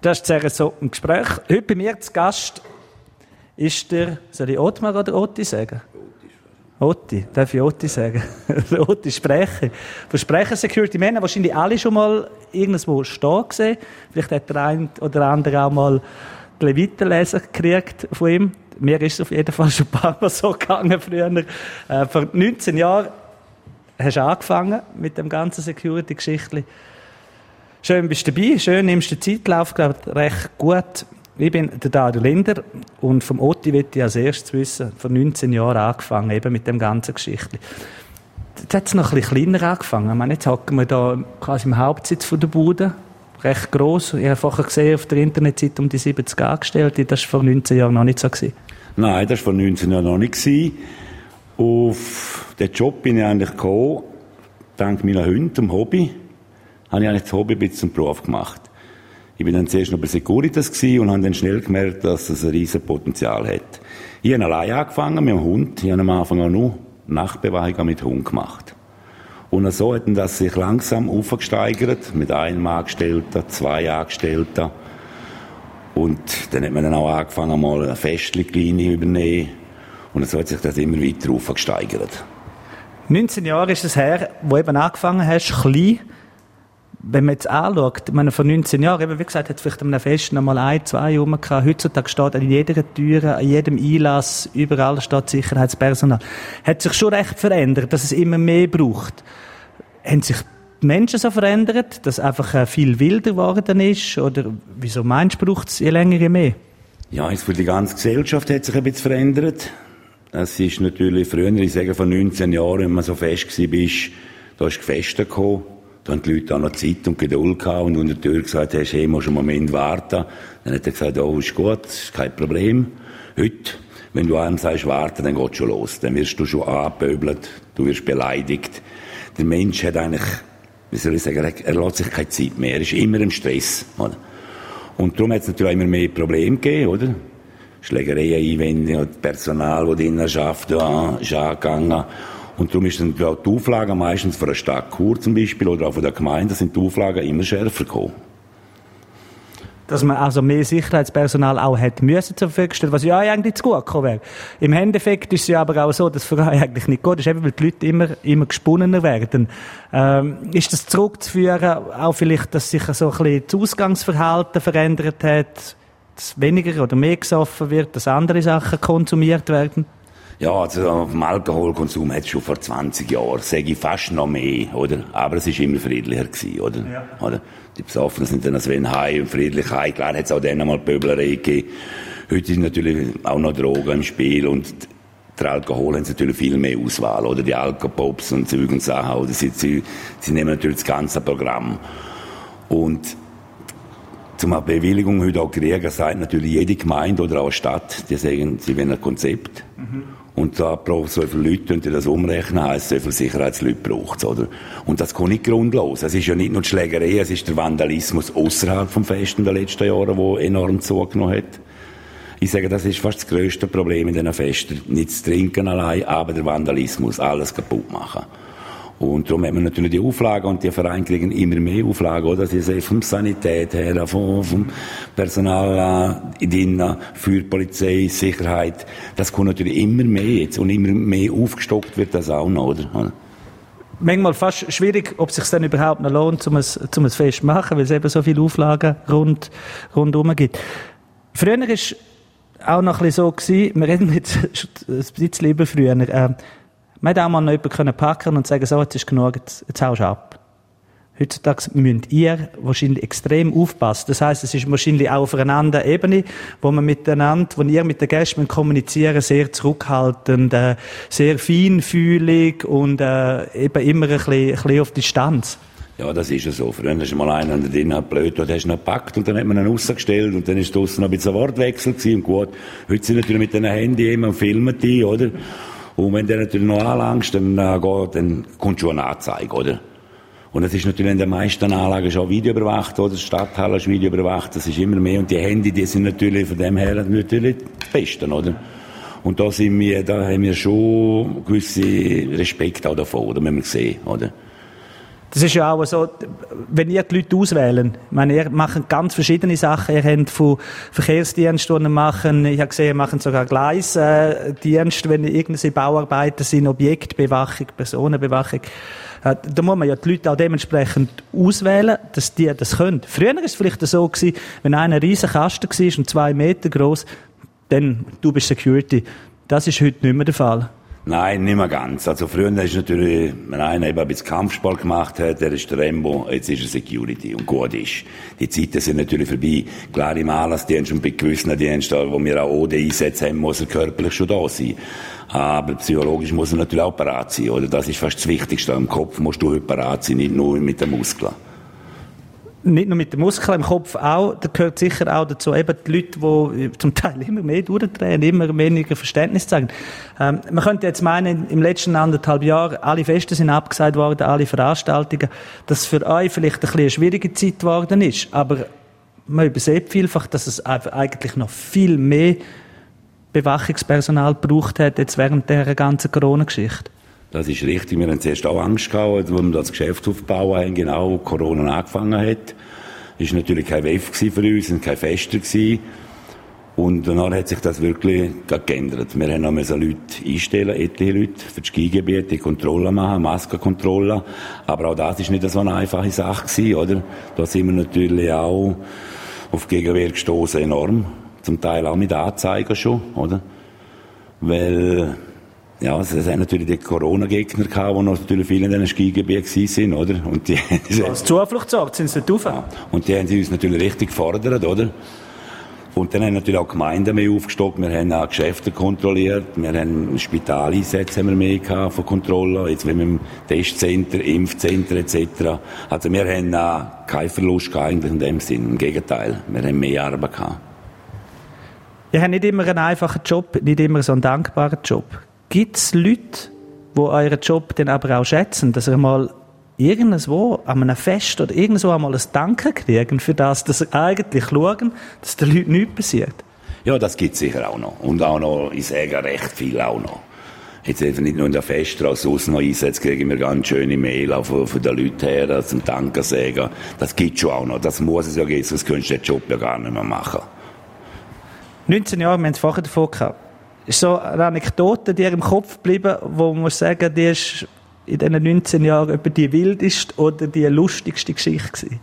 Das ist so ein Gespräch. Heute bei mir zu Gast ist der, soll ich Ottmar oder Otti sagen? Otti, darf ich Otti sagen? Otti Sprecher. Von Sprecher Security Man wahrscheinlich alle schon mal irgendwo stehen gesehen. Vielleicht hat der eine oder andere auch mal ein weiterlesen gekriegt von ihm. Mir ist es auf jeden Fall schon ein paar Mal so gegangen früher. Äh, vor 19 Jahren hast du angefangen mit dem ganzen Security-Geschichtli. Schön bist du dabei, schön nimmst du den Zeitlauf, glaube recht gut. Ich bin der Dario Linder und vom Otti will ich als erstes wissen, vor 19 Jahren angefangen, eben mit dem ganzen Geschichtli. Jetzt hat es noch ein bisschen kleiner angefangen. Ich meine, jetzt hocken wir da quasi im Hauptsitz von der Bude, recht gross. Ich habe vorher gesehen, auf der Internetseite um die 70 Angestellte. Das war vor 19 Jahren noch nicht so. Gewesen. Nein, das war vor 19 Jahren noch nicht. Gewesen. Auf den Job bin ich eigentlich gekommen, dank meiner Hunde, dem Hobby habe ich eigentlich das Hobby ein bisschen zum Beruf gemacht. Ich bin dann zuerst noch bei Securitas und habe dann schnell gemerkt, dass es ein riesen Potenzial hat. Ich habe allein angefangen mit dem Hund. Ich habe am Anfang auch nur Nachtbewegungen mit Hund gemacht. Und so hat das sich langsam aufgesteigert, mit einem Angestellten, zwei Angestellten. Und dann hat man dann auch angefangen, mal eine Festlinie übernehmen. Und so hat sich das immer weiter aufgesteigert. 19 Jahre ist es her, wo du eben angefangen hast, klein wenn man jetzt anschaut, meine, vor 19 Jahren, eben, wie gesagt, hat vielleicht an einem Fest noch mal ein, zwei rum gehabt. Heutzutage steht an jeder Tür, an jedem Einlass, überall steht Sicherheitspersonal. Hat sich schon recht verändert, dass es immer mehr braucht. Haben sich die Menschen so verändert, dass einfach äh, viel wilder geworden ist? Oder wieso meinst du, braucht es je länger, je mehr? Ja, jetzt für die ganze Gesellschaft hat sich ein bisschen verändert. Es ist natürlich früher, ich sage vor 19 Jahren, wenn man so fest war, da ist Gefechte gekommen da haben die Leute auch noch Zeit und Geduld gehabt und unter der Tür gesagt hast, hey, musst einen Moment warten. Dann hat er gesagt, oh, ist gut, ist kein Problem. Heute, wenn du einem sagst, warten, dann geht's schon los. Dann wirst du schon angepöbelt, du wirst beleidigt. Der Mensch hat eigentlich, wie soll ich sagen, er lässt sich keine Zeit mehr. Er ist immer im Stress, oder? Und darum hat es natürlich immer mehr Probleme gegeben, oder? Schlägereien, Einwände, Personal, das drinnen arbeitet, ist angegangen. Und darum ist dann die Auflage meistens von der Stadt Chur zum Beispiel oder auch von der Gemeinde sind die Auflagen immer schärfer gekommen. Dass man also mehr Sicherheitspersonal auch hätte müssen zur Verfügung stellen, was ja eigentlich zu gut gekommen wäre. Im Endeffekt ist es ja aber auch so, dass es für eigentlich nicht gut ist, eben weil die Leute immer, immer gesponnener werden. Ähm, ist das zurückzuführen, auch vielleicht, dass sich so ein bisschen das Ausgangsverhalten verändert hat, dass weniger oder mehr gesoffen wird, dass andere Sachen konsumiert werden? Ja, also vom Alkoholkonsum hat es schon vor 20 Jahren, sage ich fast noch mehr, oder? Aber es ist immer friedlicher gewesen, oder? Ja. oder? Die Besoffenen sind dann als wenn heim und friedlich heim. Klar hat es auch dann einmal Pöblerei gegeben. Heute sind natürlich auch noch Drogen im Spiel und der Alkohol haben sie natürlich viel mehr Auswahl, oder? Die Alkopops und Zeug und Sachen, oder? Sie, sie, sie nehmen natürlich das ganze Programm. Und zum eine Bewilligung heute auch kriegen, sagt natürlich jede Gemeinde oder auch eine Stadt, die sagen, sie wollen ein Konzept. Mhm. Und da braucht so viele Leute, und das umrechnen, heisst, so viele Sicherheitsleute braucht oder? Und das kommt nicht grundlos. Es ist ja nicht nur die Schlägerei, es ist der Vandalismus außerhalb vom Fest in den letzten Jahren, der enorm zugenommen hat. Ich sage, das ist fast das grösste Problem in diesen Festen. Nicht das Trinken allein, aber der Vandalismus, alles kaputt machen. Und darum haben wir natürlich die Auflagen und die Vereine kriegen immer mehr Auflagen, oder? Sie sehen vom Sanität her, vom, vom Personal äh, für Polizei, Sicherheit. Das kommt natürlich immer mehr jetzt und immer mehr aufgestockt wird das auch noch, oder? Manchmal fast schwierig, ob es sich dann überhaupt noch lohnt, um es, um es fest zu machen, weil es eben so viele Auflagen rund, rundherum gibt. Früher war auch noch ein bisschen so gewesen, wir reden jetzt ein bisschen über früher, äh, man hätte auch mal noch jemanden packen und sagen, so, jetzt ist genug, jetzt, jetzt haust du ab. Heutzutage müsst ihr wahrscheinlich extrem aufpassen. Das heißt, es ist wahrscheinlich auch auf einer anderen Ebene, wo man miteinander, wo ihr mit den Gästen kommunizieren, sehr zurückhaltend, äh, sehr feinfühlig und äh, eben immer ein bisschen, ein bisschen auf Distanz. Ja, das ist ja so. Früher hast du mal einen drin, hat blöd, dort hast du ihn gepackt und dann hat man ihn rausgestellt und dann ist draussen noch ein bisschen ein Wortwechsel gewesen und gut. Heute sind natürlich mit den Handy immer und filmen die, oder? Und wenn der natürlich noch anlangst, dann, äh, geht, dann kommt schon eine Anzeige, oder? Und es ist natürlich in den meisten Anlagen schon Video überwacht, oder? Stadthalle ist Video überwacht, das ist immer mehr. Und die Handy, die sind natürlich von dem her natürlich die besten, oder? Und da sind wir, da haben wir schon gewisse Respekt auch davor, oder? Müssen wir sehen, oder? Das ist ja auch so, wenn ihr die Leute auswählen, ich meine, ihr macht ganz verschiedene Sachen. Ihr habt von Verkehrsdiensten, die machen, ich habe gesehen, ihr macht sogar Gleisdienste, wenn irgendwelche Bauarbeiten sind, Objektbewachung, Personenbewachung. Äh, da muss man ja die Leute auch dementsprechend auswählen, dass die das können. Früher war es vielleicht so gewesen, wenn einer ein riesen Kasten war und zwei Meter groß, dann du bist Security. Das ist heute nicht mehr der Fall. Nein, nicht mehr ganz. Also früher ist natürlich, wenn einer eben ein bisschen Kampfsport gemacht hat, der ist der Rembo, jetzt ist er Security und gut ist. Die Zeiten sind natürlich vorbei. Klar, im Anlassdienst und bei gewissen Diensten, wo wir auch OD einsetzen haben, muss er körperlich schon da sein. Aber psychologisch muss er natürlich auch parat sein, oder? Das ist fast das Wichtigste. Im Kopf musst du heute parat sein, nicht nur mit den Muskeln nicht nur mit den Muskeln im Kopf auch, da gehört sicher auch dazu, eben die Leute, die zum Teil immer mehr durchdrehen, immer weniger Verständnis zeigen. Ähm, man könnte jetzt meinen, im letzten anderthalb Jahr, alle Feste sind abgesagt worden, alle Veranstaltungen, dass für euch vielleicht ein bisschen eine schwierige Zeit geworden ist, aber man übersieht vielfach, dass es eigentlich noch viel mehr Bewachungspersonal gebraucht hat, jetzt während der ganzen Corona-Geschichte. Das ist richtig. Wir haben zuerst auch Angst gehabt, als wir das Geschäft aufbauen haben, genau, Corona angefangen hat. War natürlich kein WEF für uns und kein Fester gewesen. Und danach hat sich das wirklich geändert. Wir haben noch Leute einstellen, etliche Leute, für das Skigebiet, die Kontrolle machen, Maskenkontrolle. Aber auch das ist nicht so eine einfache Sache gewesen, oder? Da sind wir natürlich auch auf Gegenwehr gestoßen, enorm. Zum Teil auch mit Anzeigen schon, oder? Weil, ja, es sind natürlich die Corona-Gegner gehabt, die noch natürlich viele in diesen Skigebieten sind, oder? Und die, Als Zufluchtsort sind sie nicht ja. Und die haben sie uns natürlich richtig gefordert, oder? Und dann haben natürlich auch Gemeinden mehr aufgestockt. Wir haben auch Geschäfte kontrolliert. Wir haben Spitaleinsätze haben wir mehr gehabt von Kontrollen. Jetzt mit dem Testcenter, Impfcenter etc. Also wir haben auch keinen Verlust gehabt eigentlich in dem Sinn. Im Gegenteil. Wir haben mehr Arbeit gehabt. Ihr habt nicht immer einen einfachen Job, nicht immer so einen dankbaren Job. Gibt es Leute, die euren Job dann aber auch schätzen, dass ihr mal irgendwo an einem Fest oder irgendwo einmal ein Danke kriegen für das, dass sie eigentlich schauen, dass den Leuten nichts passiert? Ja, das gibt es sicher auch noch. Und auch noch, ich sage recht viel auch noch. Jetzt einfach nicht nur in der Feststraße, sonst noch einsetzt, kriegen wir ganz schöne Mail auch von, von den Leuten her, zum Danke sagen. Das gibt schon auch noch. Das muss es ja geben, sonst könntest du den Job ja gar nicht mehr machen. 19 Jahre, wir haben es vorher davon gehabt ist so eine Anekdote, die im Kopf geblieben, wo man muss sagen, die ist in diesen 19 Jahren etwa die wildeste oder die lustigste Geschichte gewesen?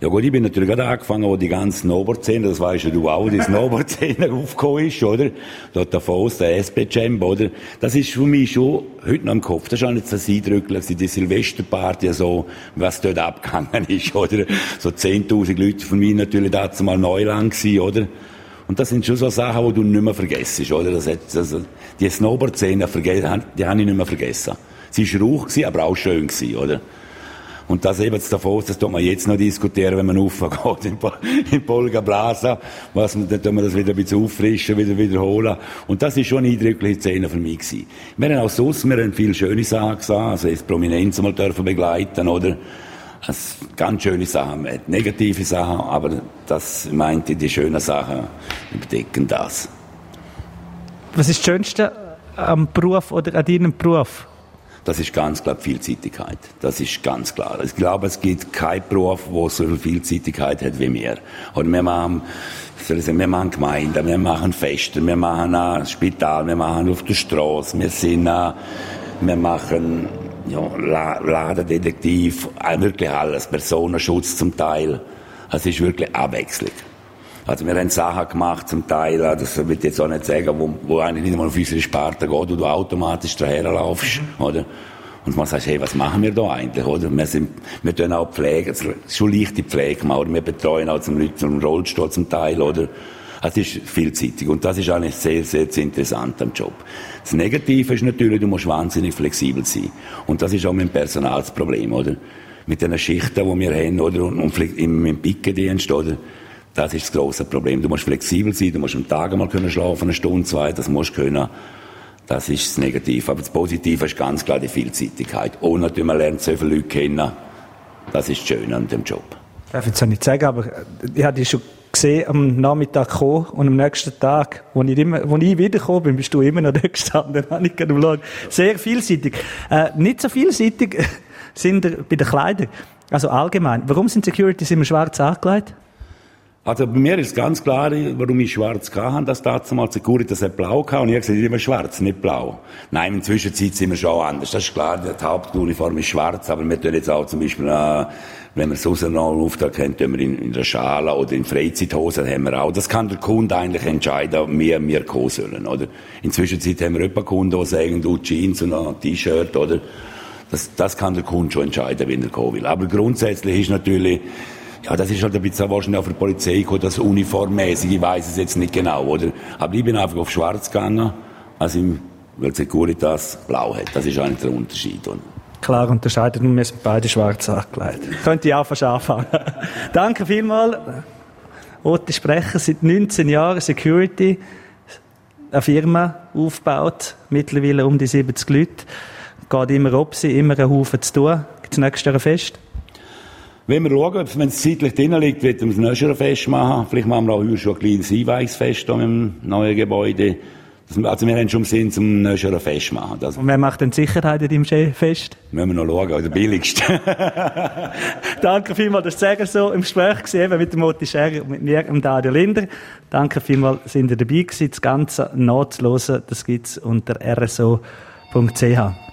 Ja gut, ich bin natürlich gerade angefangen, wo die ganzen Snowboard-Szene, das weißt ja du auch, die Snowboard-Szene aufgekommen ist, oder? Dort davor, der SP-Champ, oder? Das ist für mich schon heute noch im Kopf. Das ist auch nicht so eindrücklich, die Silvesterparty, so, was dort abgegangen ist, oder? So 10.000 Leute von mir natürlich dazu mal Neuland gewesen, oder? Und das sind schon so Sachen, die du nicht mehr vergisst, oder? Das hat, also, die Snowboard-Szene, die habe ich nicht mehr vergessen. Sie war rauch, aber auch schön, gewesen, oder? Und das eben davon, das tut man jetzt noch diskutieren, wenn man raufgeht in, in Polga Blasa, was man, dann tun wir das wieder ein bisschen auffrischen, wieder wiederholen. Und das ist schon eine eindrückliche Szene für mich gewesen. Wir haben auch sonst, wir haben viele schöne Sachen gesehen, also jetzt Prominenz mal dürfen begleiten, oder? Das ganz schöne Sachen, negative Sachen, aber das meinte die schönen Sachen überdecken das. Was ist das Schönste am Beruf oder an deinem Beruf? Das ist ganz klar Vielseitigkeit. Das ist ganz klar. Ich glaube, es gibt keinen Beruf, der so viel Vielseitigkeit hat wie wir. Und wir machen, wir machen Gemeinden, wir machen Feste, wir machen ein Spital, wir machen auf der Straße, wir sind, wir machen ja, Ladendetektiv, wirklich alles, Personenschutz zum Teil. Es ist wirklich Abwechslung. Also wir haben Sachen gemacht zum Teil, äh, das will ich jetzt auch nicht sagen, wo, wo eigentlich nicht mal auf unsere Sparte geht, wo du automatisch daher laufst, mhm. oder? Und man sagt, hey, was machen wir da eigentlich, oder? Wir sind, wir tun auch Pflege, schon leichte Pflege machen, oder? Wir betreuen auch zum Leute zum Rollstuhl zum Teil, oder? Es ist vielseitig und das ist eigentlich sehr, sehr, interessant am Job. Das Negative ist natürlich, du musst wahnsinnig flexibel sein. Und das ist auch mein Personalsproblem, oder? Mit den Schichten, die wir haben, oder? Und, und im, Pickendienst, oder? Das ist das grosse Problem. Du musst flexibel sein, du musst am Tag mal können schlafen, eine Stunde, zwei, das musst du können. Das ist das Negative. Aber das Positive ist ganz klar die Vielseitigkeit. Und natürlich, man lernt so viele Leute kennen. Das ist das Schöne an dem Job. Darf ich jetzt nicht sagen, aber ich hatte schon gesehen am Nachmittag gekommen und am nächsten Tag, wo ich, immer, wo ich wiedergekommen bin, bist du immer noch da gestanden. Habe ich Sehr vielseitig. Äh, nicht so vielseitig sind bei den Kleidern? Also allgemein. Warum sind Securities immer schwarz angelegt? Also bei mir ist ganz klar, warum ich schwarz hatte, dass damals Securitas hat blau hatte. Und ich habe gesagt, immer schwarz, nicht blau. Nein, in der Zwischenzeit sind wir schon anders. Das ist klar, die Hauptuniform ist schwarz, aber wir tun jetzt auch zum Beispiel, äh, wenn wir sonst noch einen Auftrag haben, tun wir in, in der Schale oder in Freizeithose haben wir auch. Das kann der Kunde eigentlich entscheiden, ob wir, wir kommen sollen, oder? In der Zwischenzeit haben wir etwa Kunden, die sagen, du Jeans und ein T-Shirt, oder? Das, das kann der Kunde schon entscheiden, wenn er kommen will. Aber grundsätzlich ist natürlich, ja, das ist halt ein bisschen wahrscheinlich auf der Polizei gekommen, das uniformmäßig, ich weiß es jetzt nicht genau, oder? Aber ich bin einfach auf schwarz gegangen, also im, weil Securitas blau hat. Das ist eigentlich der Unterschied. Und Klar unterscheidet, wir sind beide schwarz angelegt. Könnt ihr auch fast anfangen. Danke vielmals. Otti Sprecher, seit 19 Jahren Security, eine Firma aufgebaut, mittlerweile um die 70 Leute. Geht immer ob sie, immer einen Haufen zu tun. Gibt es nächstes Jahr ein Fest? Wenn wir schauen, wenn es zeitlich drin liegt, wird wir das nächste Fest machen. Vielleicht machen wir auch heute schon ein kleines Einweihungsfest im neuen Gebäude. Also wir haben schon Sinn, zum nächsten Fest machen. Das Und wer macht denn die Sicherheit in deinem Fest? Müssen wir noch schauen, der billigste. Danke vielmals, das sagen so im Gespräch gesehen mit dem Moti Scher und mit mir, dem Dario Linder. Danke vielmals, sind ihr dabei gewesen. Das Ganze nachzuhören, das gibt's unter rso.ch.